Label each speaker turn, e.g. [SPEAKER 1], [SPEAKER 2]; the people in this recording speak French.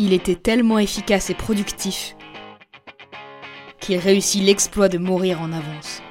[SPEAKER 1] Il était tellement efficace et productif qu'il réussit l'exploit de mourir en avance.